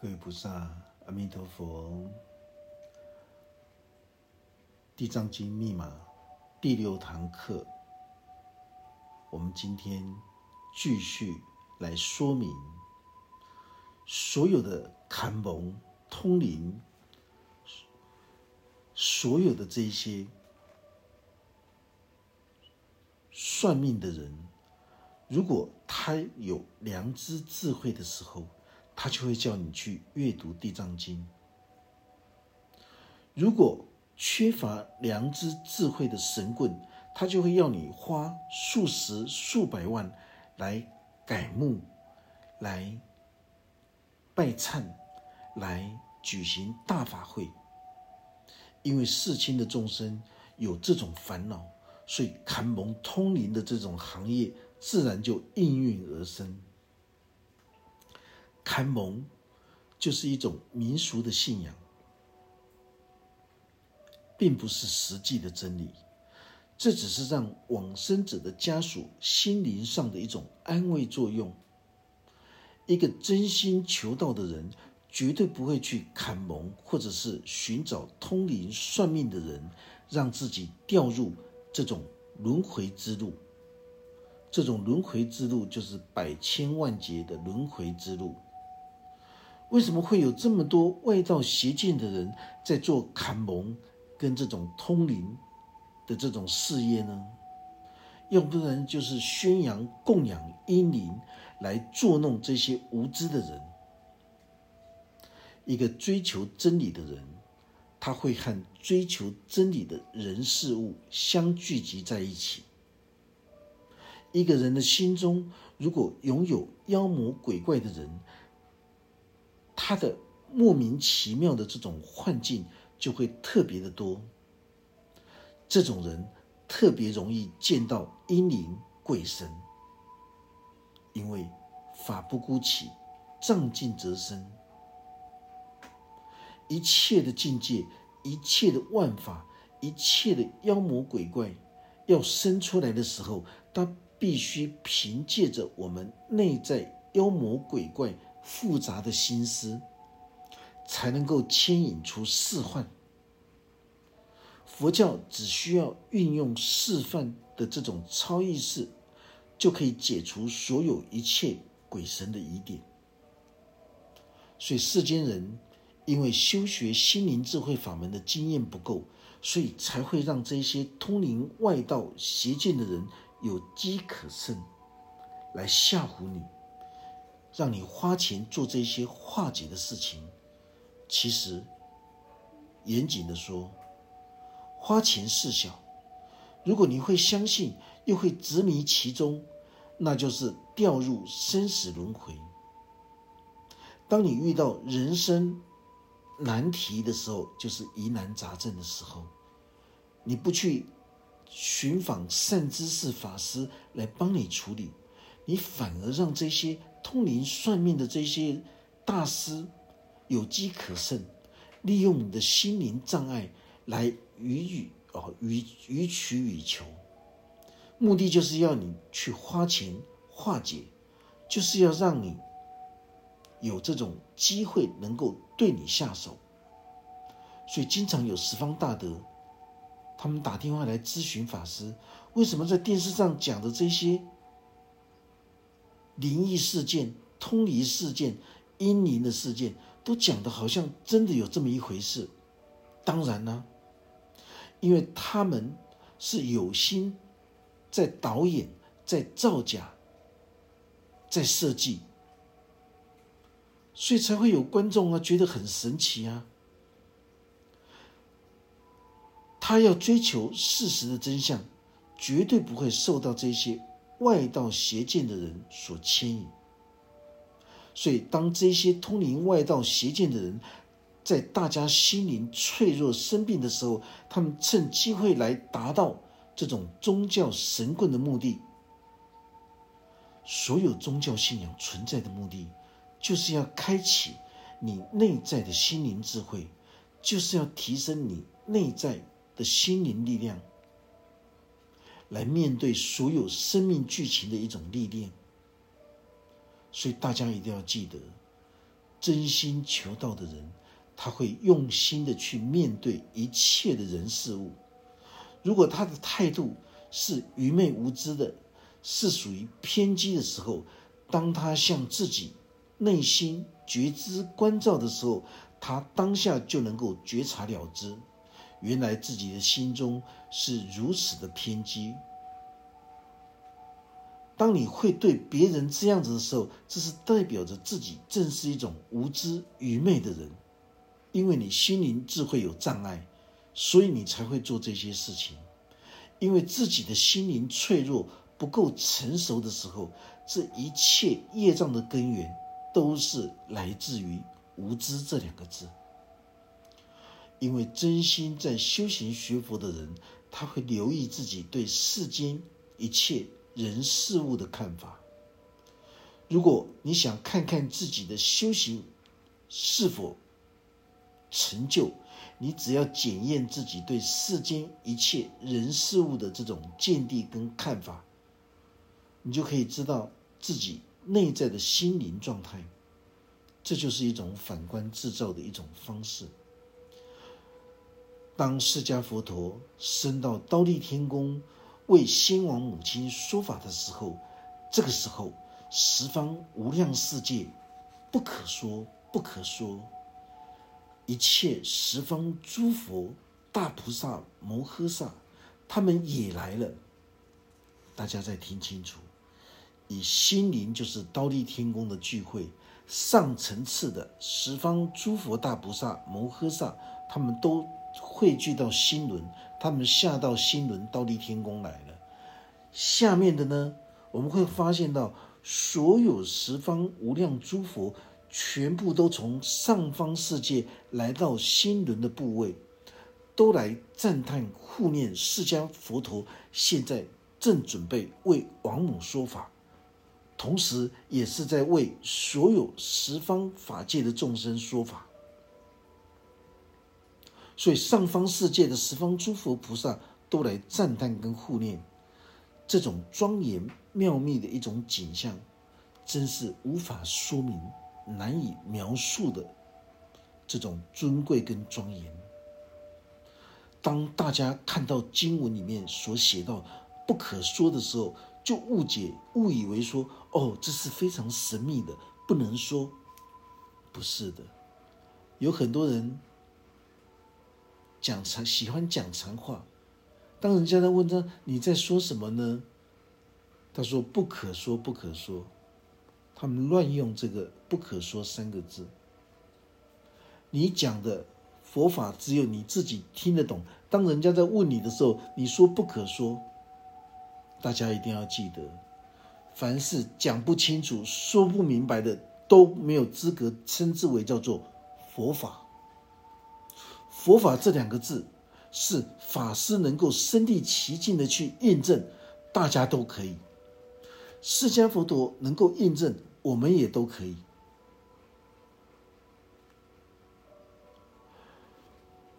各位菩萨，阿弥陀佛。地藏经密码第六堂课，我们今天继续来说明所有的坎蒙通灵，所有的这些算命的人，如果他有良知智慧的时候。他就会叫你去阅读《地藏经》。如果缺乏良知智慧的神棍，他就会要你花数十、数百万来改墓、来拜忏、来举行大法会。因为世亲的众生有这种烦恼，所以坎蒙通灵的这种行业自然就应运而生。堪蒙就是一种民俗的信仰，并不是实际的真理。这只是让往生者的家属心灵上的一种安慰作用。一个真心求道的人，绝对不会去砍蒙，或者是寻找通灵算命的人，让自己掉入这种轮回之路。这种轮回之路，就是百千万劫的轮回之路。为什么会有这么多外道邪见的人在做砍蒙跟这种通灵的这种事业呢？要不然就是宣扬供养阴灵来作弄这些无知的人。一个追求真理的人，他会和追求真理的人事物相聚集在一起。一个人的心中如果拥有妖魔鬼怪的人，他的莫名其妙的这种幻境就会特别的多。这种人特别容易见到阴灵鬼神，因为法不孤起，障尽则生。一切的境界，一切的万法，一切的妖魔鬼怪要生出来的时候，他必须凭借着我们内在妖魔鬼怪。复杂的心思，才能够牵引出示幻。佛教只需要运用示范的这种超意识，就可以解除所有一切鬼神的疑点。所以世间人因为修学心灵智慧法门的经验不够，所以才会让这些通灵外道邪见的人有机可乘，来吓唬你。让你花钱做这些化解的事情，其实严谨的说，花钱事小。如果你会相信，又会执迷其中，那就是掉入生死轮回。当你遇到人生难题的时候，就是疑难杂症的时候，你不去寻访善知识法师来帮你处理，你反而让这些。通灵算命的这些大师有机可乘，利用你的心灵障碍来予予哦予予取予求，目的就是要你去花钱化解，就是要让你有这种机会能够对你下手。所以经常有十方大德，他们打电话来咨询法师，为什么在电视上讲的这些？灵异事件、通灵事件、阴灵的事件，都讲的好像真的有这么一回事。当然呢，因为他们是有心在导演、在造假、在设计，所以才会有观众啊觉得很神奇啊。他要追求事实的真相，绝对不会受到这些。外道邪见的人所牵引，所以当这些通灵外道邪见的人在大家心灵脆弱生病的时候，他们趁机会来达到这种宗教神棍的目的。所有宗教信仰存在的目的，就是要开启你内在的心灵智慧，就是要提升你内在的心灵力量。来面对所有生命剧情的一种历练，所以大家一定要记得，真心求道的人，他会用心的去面对一切的人事物。如果他的态度是愚昧无知的，是属于偏激的时候，当他向自己内心觉知关照的时候，他当下就能够觉察了知，原来自己的心中是如此的偏激。当你会对别人这样子的时候，这是代表着自己正是一种无知愚昧的人，因为你心灵智慧有障碍，所以你才会做这些事情。因为自己的心灵脆弱不够成熟的时候，这一切业障的根源都是来自于无知这两个字。因为真心在修行学佛的人，他会留意自己对世间一切。人事物的看法。如果你想看看自己的修行是否成就，你只要检验自己对世间一切人事物的这种见地跟看法，你就可以知道自己内在的心灵状态。这就是一种反观制造的一种方式。当释迦佛陀升到刀立天宫。为先王母亲说法的时候，这个时候十方无量世界不可说不可说，一切十方诸佛大菩萨摩诃萨，他们也来了。大家再听清楚，以心灵就是刀立天宫的聚会，上层次的十方诸佛大菩萨摩诃萨，他们都汇聚到心轮。他们下到新轮到立天宫来了。下面的呢，我们会发现到所有十方无量诸佛，全部都从上方世界来到新轮的部位，都来赞叹护念释迦佛陀。现在正准备为王母说法，同时也是在为所有十方法界的众生说法。所以上方世界的十方诸佛菩萨都来赞叹跟护念，这种庄严妙密的一种景象，真是无法说明、难以描述的这种尊贵跟庄严。当大家看到经文里面所写到不可说的时候，就误解、误以为说：“哦，这是非常神秘的，不能说。”不是的，有很多人。讲长喜欢讲长话，当人家在问他你在说什么呢？他说不可说不可说，他们乱用这个不可说三个字。你讲的佛法只有你自己听得懂。当人家在问你的时候，你说不可说，大家一定要记得，凡是讲不清楚、说不明白的，都没有资格称之为叫做佛法。佛法这两个字，是法师能够身临其境的去印证，大家都可以。释迦佛陀能够印证，我们也都可以。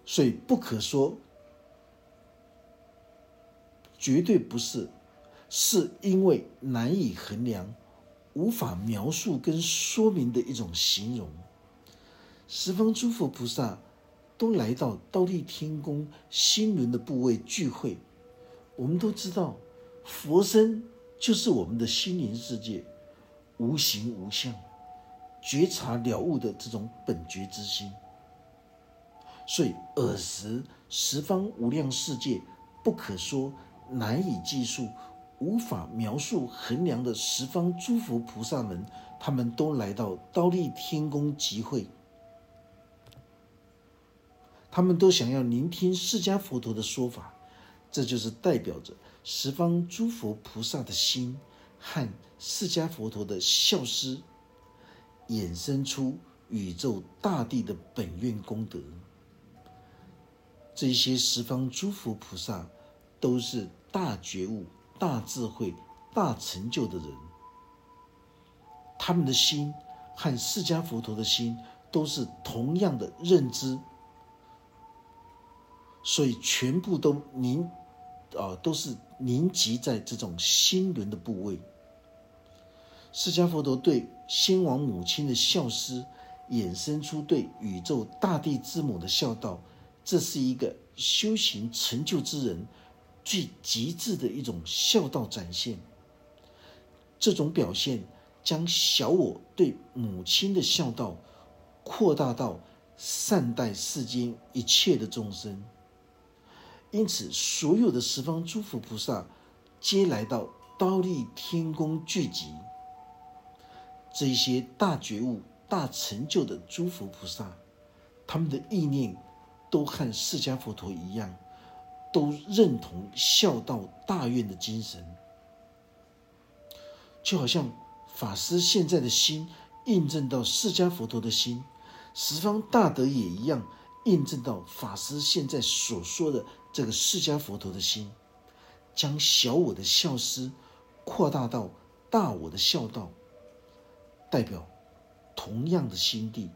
所以不可说，绝对不是，是因为难以衡量、无法描述跟说明的一种形容。十方诸佛菩萨。都来到倒立天宫心轮的部位聚会。我们都知道，佛身就是我们的心灵世界，无形无相，觉察了悟的这种本觉之心。所以，尔时十方无量世界不可说、难以计数、无法描述衡量的十方诸佛菩萨们，他们都来到倒立天宫集会。他们都想要聆听释迦佛陀的说法，这就是代表着十方诸佛菩萨的心和释迦佛陀的孝思，衍生出宇宙大地的本愿功德。这些十方诸佛菩萨都是大觉悟、大智慧、大成就的人，他们的心和释迦佛陀的心都是同样的认知。所以全部都凝，啊，都是凝集在这种心轮的部位。释迦佛陀对先王母亲的孝思，衍生出对宇宙大地之母的孝道，这是一个修行成就之人最极致的一种孝道展现。这种表现将小我对母亲的孝道扩大到善待世间一切的众生。因此，所有的十方诸佛菩萨皆来到刀立天宫聚集。这些大觉悟、大成就的诸佛菩萨，他们的意念都和释迦佛陀一样，都认同孝道大愿的精神。就好像法师现在的心印证到释迦佛陀的心，十方大德也一样印证到法师现在所说的。这个释迦佛陀的心，将小我的孝思扩大到大我的孝道，代表同样的心地、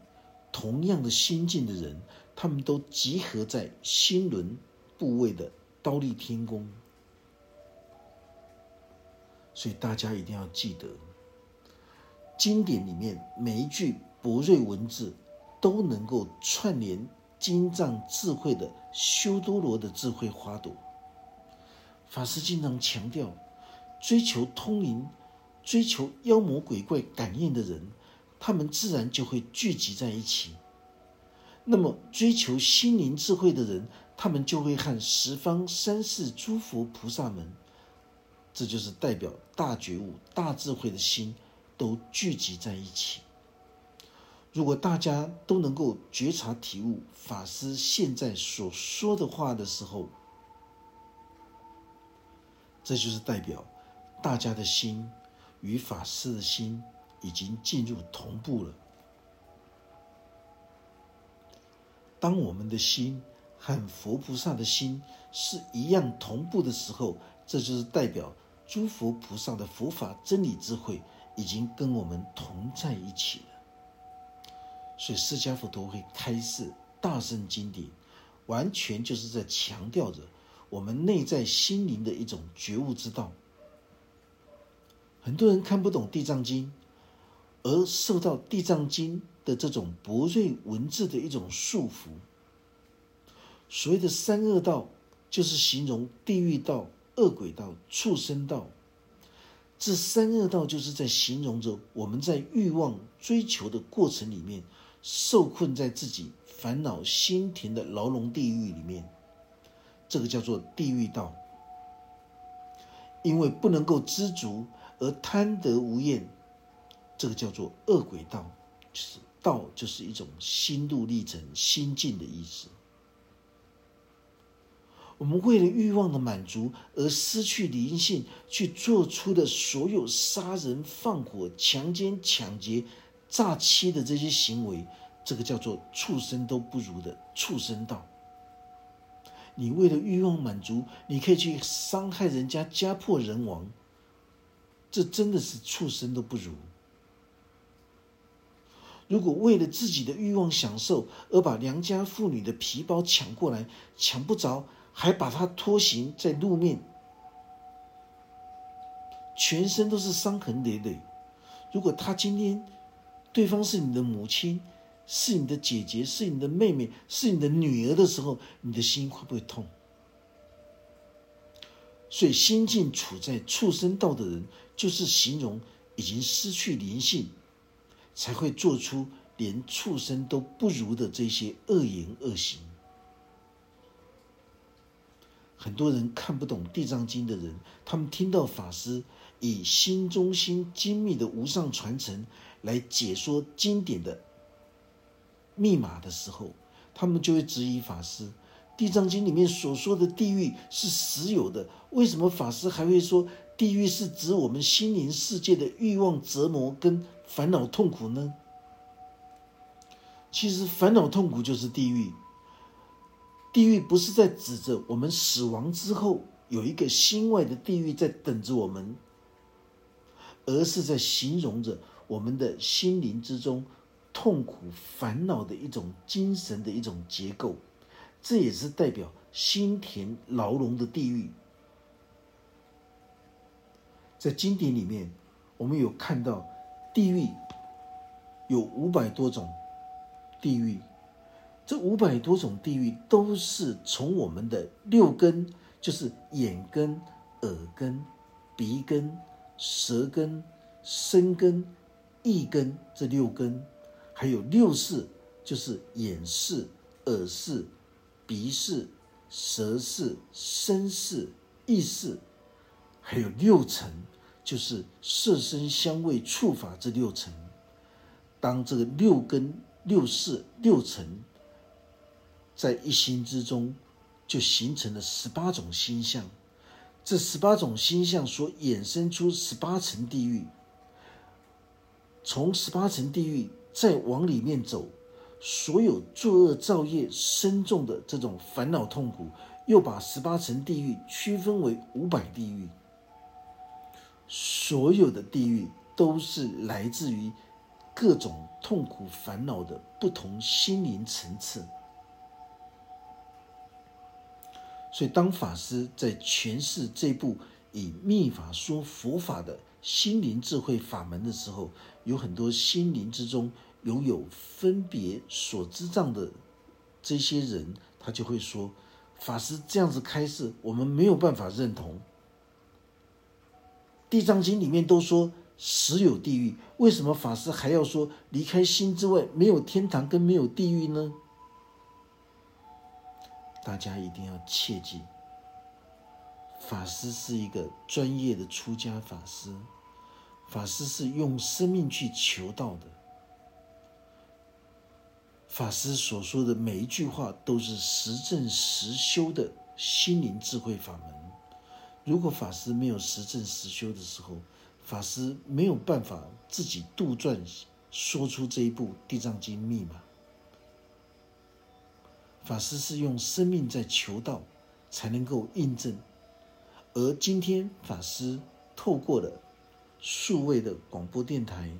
同样的心境的人，他们都集合在心轮部位的刀立天宫。所以大家一定要记得，经典里面每一句博瑞文字都能够串联。精藏智慧的修多罗的智慧花朵，法师经常强调，追求通灵、追求妖魔鬼怪感应的人，他们自然就会聚集在一起。那么，追求心灵智慧的人，他们就会和十方三世诸佛菩萨们，这就是代表大觉悟、大智慧的心，都聚集在一起。如果大家都能够觉察体悟法师现在所说的话的时候，这就是代表大家的心与法师的心已经进入同步了。当我们的心和佛菩萨的心是一样同步的时候，这就是代表诸佛菩萨的佛法真理智慧已经跟我们同在一起了。所以，释迦佛陀会开示大圣经典，完全就是在强调着我们内在心灵的一种觉悟之道。很多人看不懂《地藏经》，而受到《地藏经》的这种博瑞文字的一种束缚。所谓的三恶道，就是形容地狱道、恶鬼道、畜生道。这三恶道，就是在形容着我们在欲望追求的过程里面。受困在自己烦恼心田的牢笼地狱里面，这个叫做地狱道。因为不能够知足而贪得无厌，这个叫做恶鬼道。就是道，就是一种心路历程、心境的意思。我们为了欲望的满足而失去灵性，去做出的所有杀人、放火、强奸、抢劫。诈欺的这些行为，这个叫做畜生都不如的畜生道。你为了欲望满足，你可以去伤害人家，家破人亡，这真的是畜生都不如。如果为了自己的欲望享受而把良家妇女的皮包抢过来，抢不着还把她拖行在路面，全身都是伤痕累累。如果他今天，对方是你的母亲，是你的姐姐，是你的妹妹，是你的女儿的时候，你的心会不会痛？所以，心境处在畜生道的人，就是形容已经失去灵性，才会做出连畜生都不如的这些恶言恶行。很多人看不懂《地藏经》的人，他们听到法师以心中心精密的无上传承。来解说经典的密码的时候，他们就会质疑法师，《地藏经》里面所说的地狱是实有的，为什么法师还会说地狱是指我们心灵世界的欲望折磨跟烦恼痛苦呢？其实烦恼痛苦就是地狱，地狱不是在指着我们死亡之后有一个心外的地狱在等着我们，而是在形容着。我们的心灵之中痛苦烦恼的一种精神的一种结构，这也是代表心田牢笼的地狱。在经典里面，我们有看到地狱有五百多种，地狱。这五百多种地狱都是从我们的六根，就是眼根、耳根、鼻根、舌根、身根、一根这六根，还有六识，就是眼识、耳识、鼻识、舌识、身识、意识，还有六尘，就是色身香味触法这六尘。当这个六根、六识、六尘。在一心之中，就形成了十八种心相。这十八种心相所衍生出十八层地狱。从十八层地狱再往里面走，所有作恶造业深重的这种烦恼痛苦，又把十八层地狱区分为五百地狱。所有的地狱都是来自于各种痛苦烦恼的不同心灵层次。所以，当法师在诠释这部以密法说佛法的心灵智慧法门的时候，有很多心灵之中拥有分别所知障的这些人，他就会说：“法师这样子开示，我们没有办法认同。”《地藏经》里面都说实有地狱，为什么法师还要说离开心之外没有天堂跟没有地狱呢？大家一定要切记，法师是一个专业的出家法师，法师是用生命去求道的。法师所说的每一句话都是实证实修的心灵智慧法门。如果法师没有实证实修的时候，法师没有办法自己杜撰说出这一部《地藏经》密码。法师是用生命在求道，才能够印证。而今天法师透过了数位的广播电台，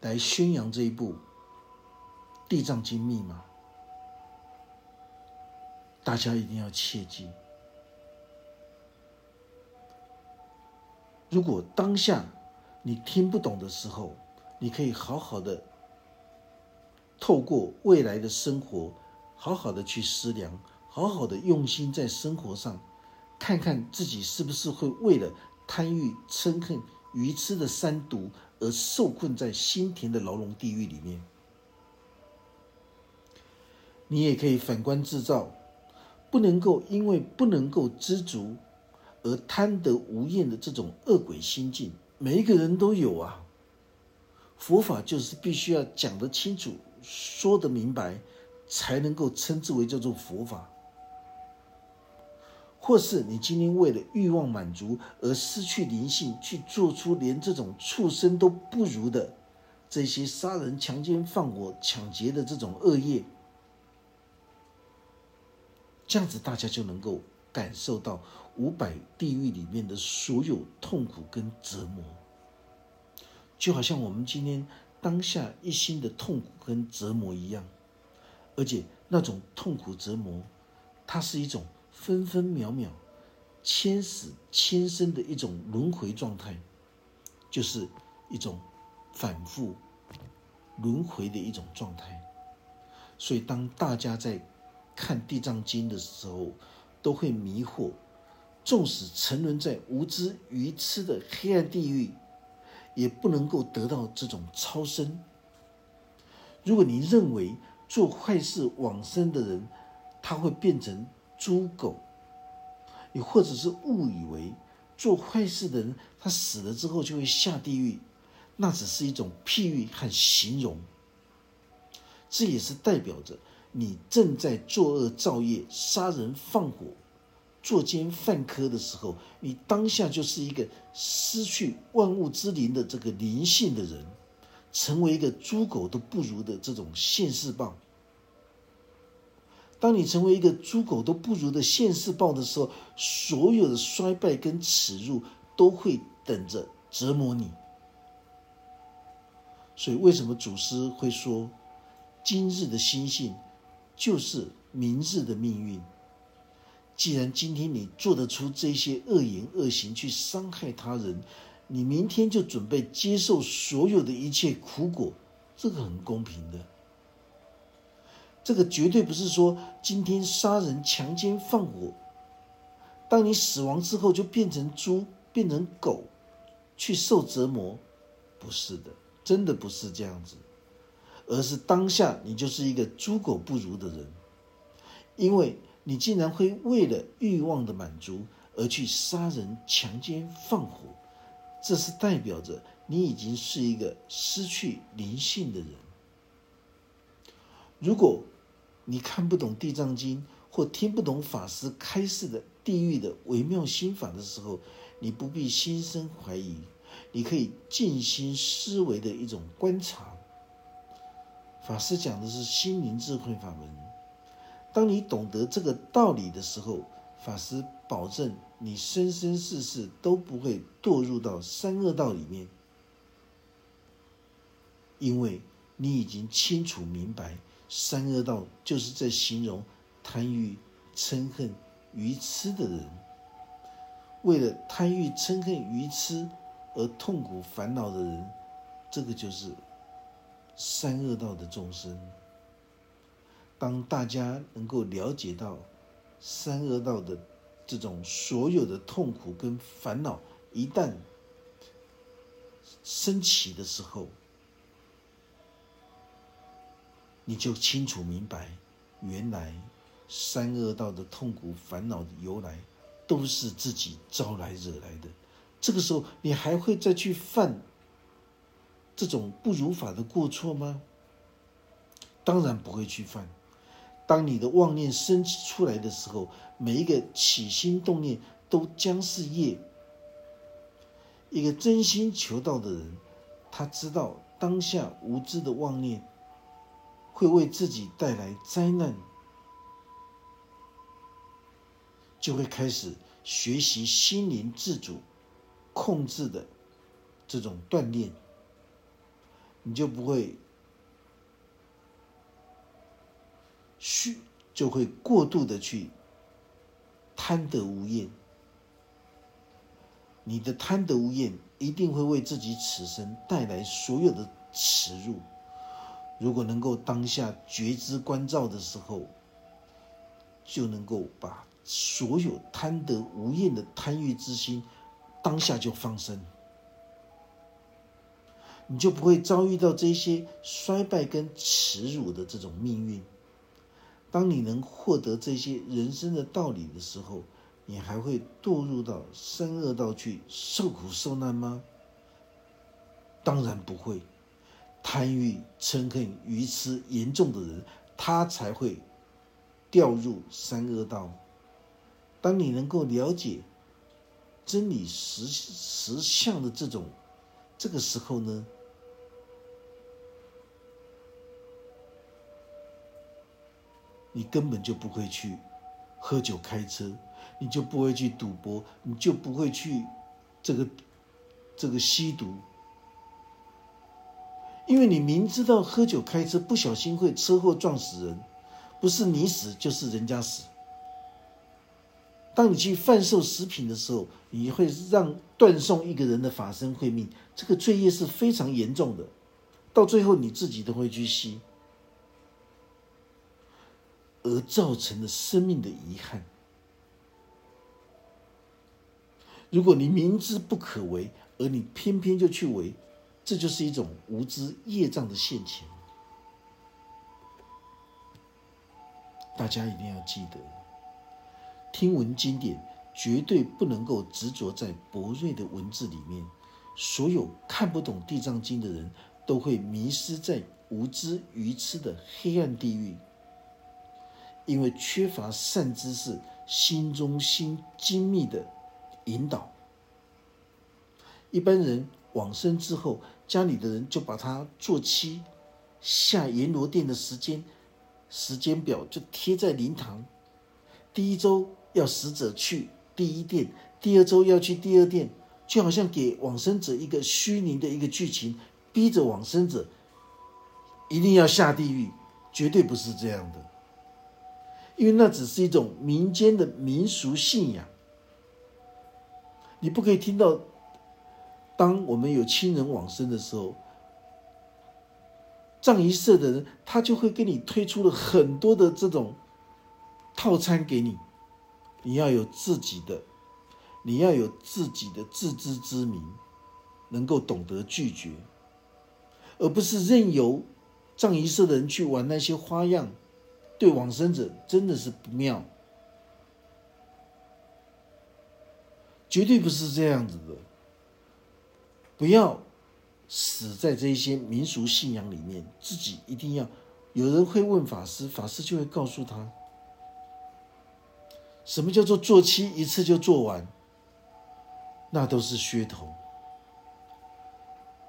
来宣扬这一部《地藏经》密码，大家一定要切记。如果当下你听不懂的时候，你可以好好的透过未来的生活。好好的去思量，好好的用心在生活上，看看自己是不是会为了贪欲、嗔恨、愚痴的三毒而受困在心田的牢笼地狱里面。你也可以反观自照，不能够因为不能够知足而贪得无厌的这种恶鬼心境，每一个人都有啊。佛法就是必须要讲得清楚，说得明白。才能够称之为叫做佛法，或是你今天为了欲望满足而失去灵性，去做出连这种畜生都不如的这些杀人、强奸、放火、抢劫的这种恶业，这样子大家就能够感受到五百地狱里面的所有痛苦跟折磨，就好像我们今天当下一心的痛苦跟折磨一样。而且那种痛苦折磨，它是一种分分秒秒、千死千生的一种轮回状态，就是一种反复轮回的一种状态。所以，当大家在看《地藏经》的时候，都会迷惑，纵使沉沦在无知愚痴的黑暗地狱，也不能够得到这种超生。如果你认为，做坏事往生的人，他会变成猪狗；你或者是误以为做坏事的人，他死了之后就会下地狱，那只是一种譬喻和形容。这也是代表着你正在作恶造业、杀人放火、作奸犯科的时候，你当下就是一个失去万物之灵的这个灵性的人。成为一个猪狗都不如的这种现世报。当你成为一个猪狗都不如的现世报的时候，所有的衰败跟耻辱都会等着折磨你。所以，为什么祖师会说，今日的心性就是明日的命运？既然今天你做得出这些恶言恶行去伤害他人，你明天就准备接受所有的一切苦果，这个很公平的。这个绝对不是说今天杀人、强奸、放火，当你死亡之后就变成猪、变成狗，去受折磨，不是的，真的不是这样子，而是当下你就是一个猪狗不如的人，因为你竟然会为了欲望的满足而去杀人、强奸、放火，这是代表着你已经是一个失去灵性的人。如果你看不懂《地藏经》，或听不懂法师开示的地狱的微妙心法的时候，你不必心生怀疑，你可以静心思维的一种观察。法师讲的是心灵智慧法门。当你懂得这个道理的时候，法师保证你生生世世都不会堕入到三恶道里面，因为你已经清楚明白。三恶道就是在形容贪欲、嗔恨、愚痴的人，为了贪欲、嗔恨、愚痴而痛苦烦恼的人，这个就是三恶道的众生。当大家能够了解到三恶道的这种所有的痛苦跟烦恼，一旦升起的时候，你就清楚明白，原来三恶道的痛苦烦恼的由来，都是自己招来惹来的。这个时候，你还会再去犯这种不如法的过错吗？当然不会去犯。当你的妄念升起出来的时候，每一个起心动念都将是业。一个真心求道的人，他知道当下无知的妄念。会为自己带来灾难，就会开始学习心灵自主控制的这种锻炼，你就不会虚，就会过度的去贪得无厌。你的贪得无厌一定会为自己此生带来所有的耻辱。如果能够当下觉知关照的时候，就能够把所有贪得无厌的贪欲之心，当下就放生，你就不会遭遇到这些衰败跟耻辱的这种命运。当你能获得这些人生的道理的时候，你还会堕入到三恶道去受苦受难吗？当然不会。贪欲、嗔恨、愚痴严重的人，他才会掉入三恶道。当你能够了解真理实实相的这种这个时候呢，你根本就不会去喝酒开车，你就不会去赌博，你就不会去这个这个吸毒。因为你明知道喝酒开车不小心会车祸撞死人，不是你死就是人家死。当你去贩售食品的时候，你会让断送一个人的法身慧命，这个罪业是非常严重的，到最后你自己都会去吸，而造成了生命的遗憾。如果你明知不可为，而你偏偏就去为。这就是一种无知业障的现前，大家一定要记得，听闻经典绝对不能够执着在博瑞的文字里面。所有看不懂《地藏经》的人，都会迷失在无知愚痴的黑暗地狱，因为缺乏善知识心中心精密的引导。一般人往生之后，家里的人就把他做妻，下阎罗殿的时间时间表就贴在灵堂。第一周要死者去第一殿，第二周要去第二殿，就好像给往生者一个虚拟的一个剧情，逼着往生者一定要下地狱，绝对不是这样的。因为那只是一种民间的民俗信仰，你不可以听到。当我们有亲人往生的时候，藏仪社的人，他就会给你推出了很多的这种套餐给你，你要有自己的，你要有自己的自知之明，能够懂得拒绝，而不是任由藏仪社的人去玩那些花样，对往生者真的是不妙，绝对不是这样子的，不要。死在这些民俗信仰里面，自己一定要有人会问法师，法师就会告诉他，什么叫做做七一次就做完，那都是噱头。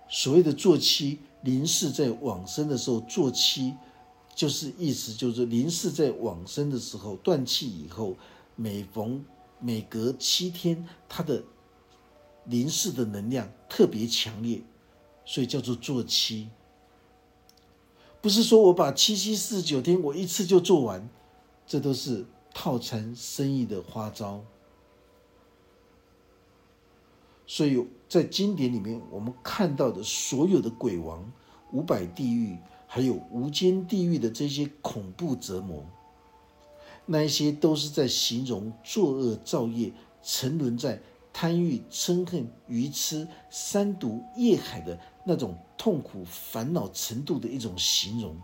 所谓的做七，临世在往生的时候做七，就是意思就是临世在往生的时候断气以后，每逢每隔七天，他的临世的能量特别强烈。所以叫做做七，不是说我把七七四十九天我一次就做完，这都是套餐生意的花招。所以在经典里面，我们看到的所有的鬼王、五百地狱，还有无间地狱的这些恐怖折磨，那一些都是在形容作恶造业、沉沦在贪欲、嗔恨、愚痴、三毒业海的。那种痛苦烦恼程度的一种形容，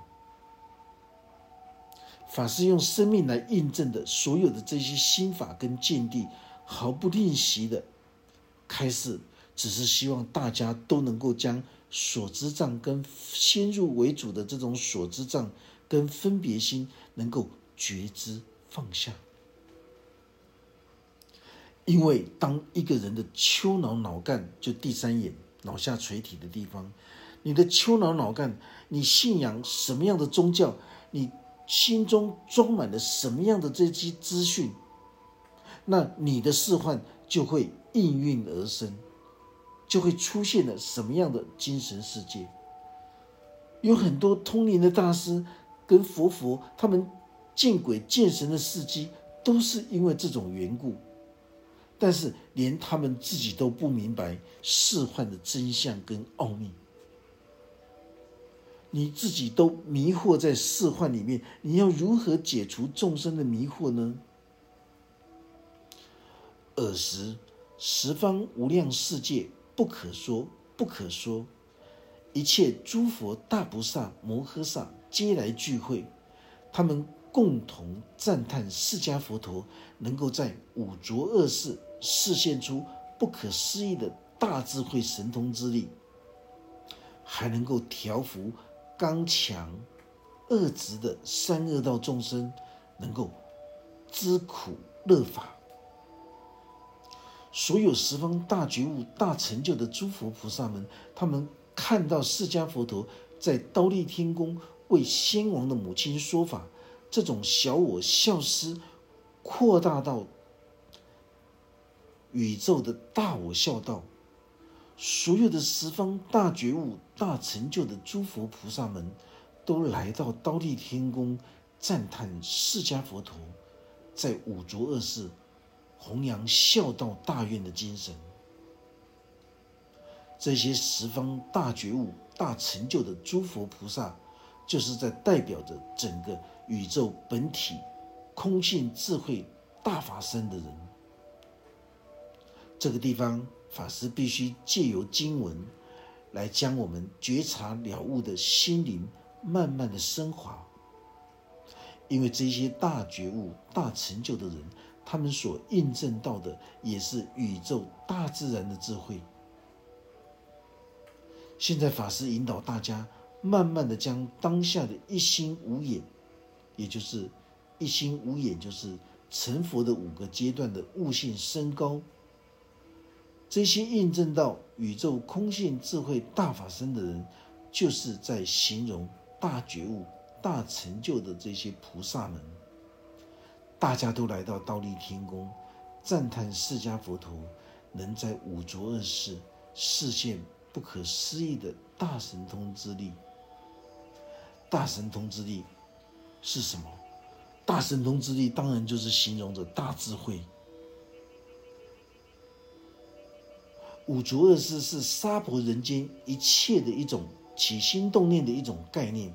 法师用生命来印证的所有的这些心法跟见地，毫不吝惜的开示，只是希望大家都能够将所知障跟先入为主的这种所知障跟分别心能够觉知放下，因为当一个人的丘脑脑干就第三眼。脑下垂体的地方，你的丘脑脑干，你信仰什么样的宗教？你心中装满了什么样的这些资讯？那你的示幻就会应运而生，就会出现了什么样的精神世界？有很多通灵的大师跟佛佛，他们见鬼见神的事迹，都是因为这种缘故。但是连他们自己都不明白世幻的真相跟奥秘，你自己都迷惑在世幻里面，你要如何解除众生的迷惑呢？尔时十方无量世界不可说不可说，一切诸佛大菩萨摩诃萨皆来聚会，他们共同赞叹释迦佛陀能够在五浊恶世。示现出不可思议的大智慧神通之力，还能够调伏刚强恶直的三恶道众生，能够知苦乐法。所有十方大觉悟、大成就的诸佛菩萨们，他们看到释迦佛陀在刀立天宫为先王的母亲说法，这种小我孝思扩大到。宇宙的大我孝道，所有的十方大觉悟、大成就的诸佛菩萨们，都来到刀立天宫，赞叹释迦佛陀在五浊恶世弘扬孝道大愿的精神。这些十方大觉悟、大成就的诸佛菩萨，就是在代表着整个宇宙本体空性智慧大法身的人。这个地方，法师必须借由经文，来将我们觉察了悟的心灵慢慢的升华。因为这些大觉悟、大成就的人，他们所印证到的，也是宇宙大自然的智慧。现在法师引导大家，慢慢的将当下的一心无眼，也就是一心无眼，就是成佛的五个阶段的悟性升高。这些印证到宇宙空性智慧大法身的人，就是在形容大觉悟、大成就的这些菩萨们。大家都来到倒立天宫，赞叹释迦佛陀能在五浊恶世实现不可思议的大神通之力。大神通之力是什么？大神通之力当然就是形容着大智慧。五浊恶世是娑婆人间一切的一种起心动念的一种概念，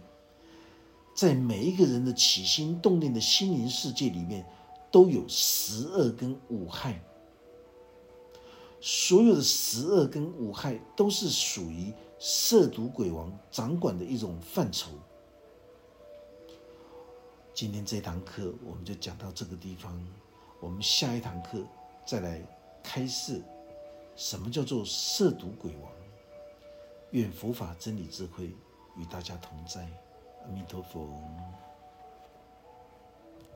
在每一个人的起心动念的心灵世界里面，都有十恶跟五害。所有的十恶跟五害都是属于涉毒鬼王掌管的一种范畴。今天这堂课我们就讲到这个地方，我们下一堂课再来开示什么叫做涉毒鬼王。愿佛法真理智慧与大家同在，阿弥陀佛。